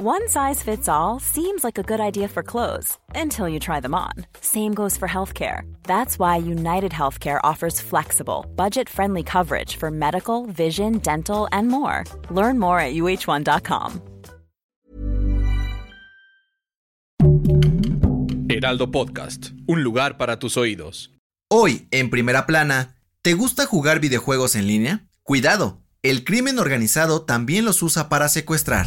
One size fits all seems like a good idea for clothes until you try them on. Same goes for healthcare. That's why United Healthcare offers flexible, budget friendly coverage for medical, vision, dental, and more. Learn more at uh1.com. Heraldo Podcast, un lugar para tus oídos. Hoy, en primera plana, ¿te gusta jugar videojuegos en línea? Cuidado, el crimen organizado también los usa para secuestrar.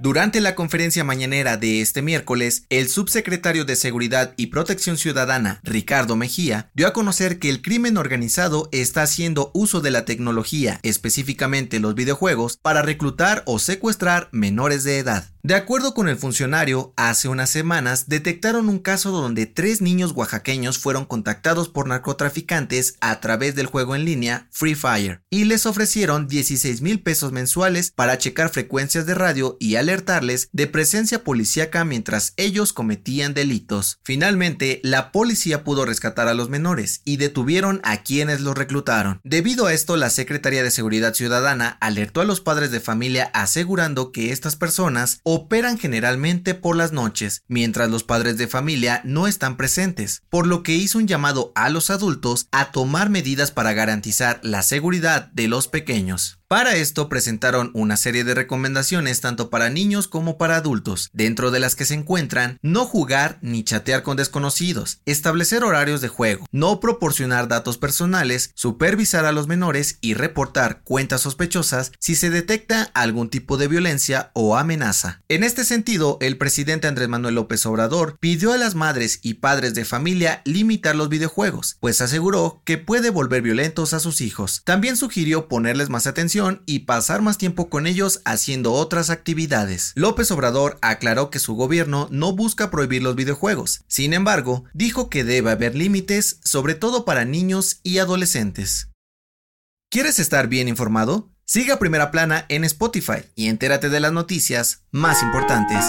Durante la conferencia mañanera de este miércoles, el subsecretario de Seguridad y Protección Ciudadana, Ricardo Mejía, dio a conocer que el crimen organizado está haciendo uso de la tecnología, específicamente los videojuegos, para reclutar o secuestrar menores de edad. De acuerdo con el funcionario, hace unas semanas detectaron un caso donde tres niños oaxaqueños fueron contactados por narcotraficantes a través del juego en línea Free Fire y les ofrecieron 16 mil pesos mensuales para checar frecuencias de radio y alertarles de presencia policíaca mientras ellos cometían delitos. Finalmente, la policía pudo rescatar a los menores y detuvieron a quienes los reclutaron. Debido a esto, la Secretaría de Seguridad Ciudadana alertó a los padres de familia asegurando que estas personas operan generalmente por las noches, mientras los padres de familia no están presentes, por lo que hizo un llamado a los adultos a tomar medidas para garantizar la seguridad de los pequeños. Para esto presentaron una serie de recomendaciones tanto para niños como para adultos, dentro de las que se encuentran no jugar ni chatear con desconocidos, establecer horarios de juego, no proporcionar datos personales, supervisar a los menores y reportar cuentas sospechosas si se detecta algún tipo de violencia o amenaza. En este sentido, el presidente Andrés Manuel López Obrador pidió a las madres y padres de familia limitar los videojuegos, pues aseguró que puede volver violentos a sus hijos. También sugirió ponerles más atención y pasar más tiempo con ellos haciendo otras actividades. López Obrador aclaró que su gobierno no busca prohibir los videojuegos, sin embargo, dijo que debe haber límites, sobre todo para niños y adolescentes. ¿Quieres estar bien informado? Siga Primera Plana en Spotify y entérate de las noticias más importantes.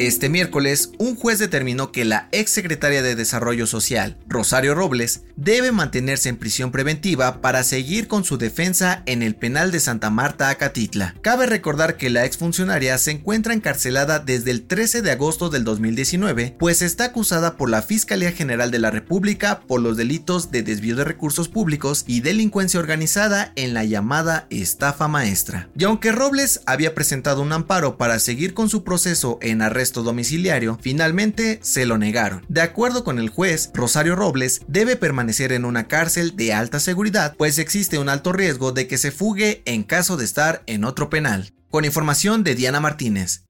Este miércoles, un juez determinó que la exsecretaria de Desarrollo Social, Rosario Robles, debe mantenerse en prisión preventiva para seguir con su defensa en el penal de Santa Marta, Acatitla. Cabe recordar que la exfuncionaria se encuentra encarcelada desde el 13 de agosto del 2019, pues está acusada por la Fiscalía General de la República por los delitos de desvío de recursos públicos y delincuencia organizada en la llamada estafa maestra. Y aunque Robles había presentado un amparo para seguir con su proceso en arresto domiciliario, finalmente se lo negaron. De acuerdo con el juez, Rosario Robles debe permanecer en una cárcel de alta seguridad, pues existe un alto riesgo de que se fugue en caso de estar en otro penal. Con información de Diana Martínez.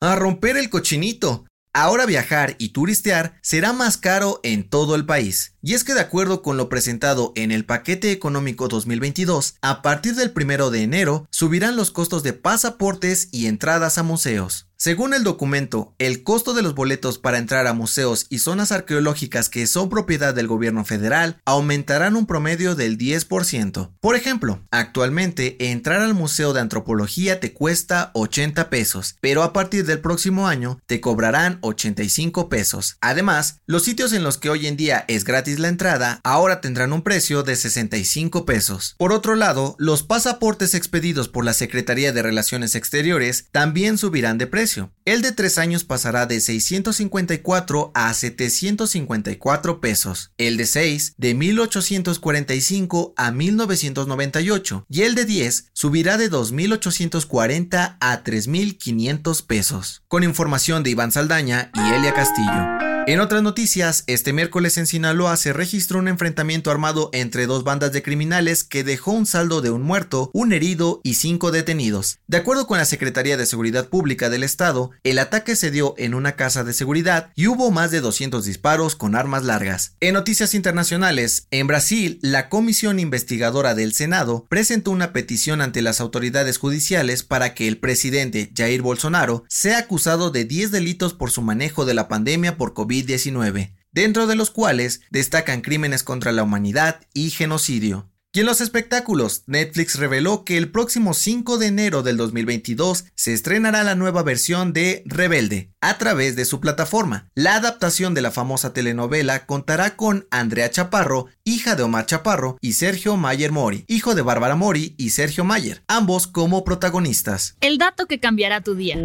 A romper el cochinito. Ahora viajar y turistear será más caro en todo el país. Y es que de acuerdo con lo presentado en el paquete económico 2022, a partir del 1 de enero subirán los costos de pasaportes y entradas a museos. Según el documento, el costo de los boletos para entrar a museos y zonas arqueológicas que son propiedad del gobierno federal aumentarán un promedio del 10%. Por ejemplo, actualmente entrar al Museo de Antropología te cuesta 80 pesos, pero a partir del próximo año te cobrarán 85 pesos. Además, los sitios en los que hoy en día es gratis la entrada ahora tendrán un precio de 65 pesos. Por otro lado, los pasaportes expedidos por la Secretaría de Relaciones Exteriores también subirán de precio el de 3 años pasará de 654 a 754 pesos. El de 6 de 1845 a 1998 y el de 10 subirá de 2840 a 3500 pesos. Con información de Iván Saldaña y Elia Castillo. En otras noticias, este miércoles en Sinaloa se registró un enfrentamiento armado entre dos bandas de criminales que dejó un saldo de un muerto, un herido y cinco detenidos. De acuerdo con la Secretaría de Seguridad Pública del Estado, el ataque se dio en una casa de seguridad y hubo más de 200 disparos con armas largas. En noticias internacionales, en Brasil, la Comisión Investigadora del Senado presentó una petición ante las autoridades judiciales para que el presidente Jair Bolsonaro sea acusado de 10 delitos por su manejo de la pandemia por COVID 19 dentro de los cuales destacan crímenes contra la humanidad y genocidio. Y en los espectáculos, Netflix reveló que el próximo 5 de enero del 2022 se estrenará la nueva versión de Rebelde a través de su plataforma. La adaptación de la famosa telenovela contará con Andrea Chaparro, hija de Omar Chaparro, y Sergio Mayer Mori, hijo de Bárbara Mori y Sergio Mayer, ambos como protagonistas. El dato que cambiará tu día.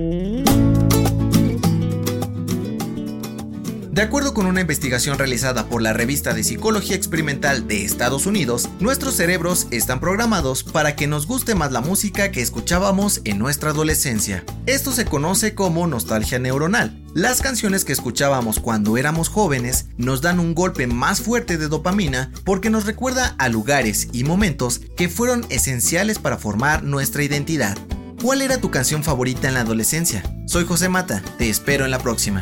De acuerdo con una investigación realizada por la revista de Psicología Experimental de Estados Unidos, nuestros cerebros están programados para que nos guste más la música que escuchábamos en nuestra adolescencia. Esto se conoce como nostalgia neuronal. Las canciones que escuchábamos cuando éramos jóvenes nos dan un golpe más fuerte de dopamina porque nos recuerda a lugares y momentos que fueron esenciales para formar nuestra identidad. ¿Cuál era tu canción favorita en la adolescencia? Soy José Mata, te espero en la próxima.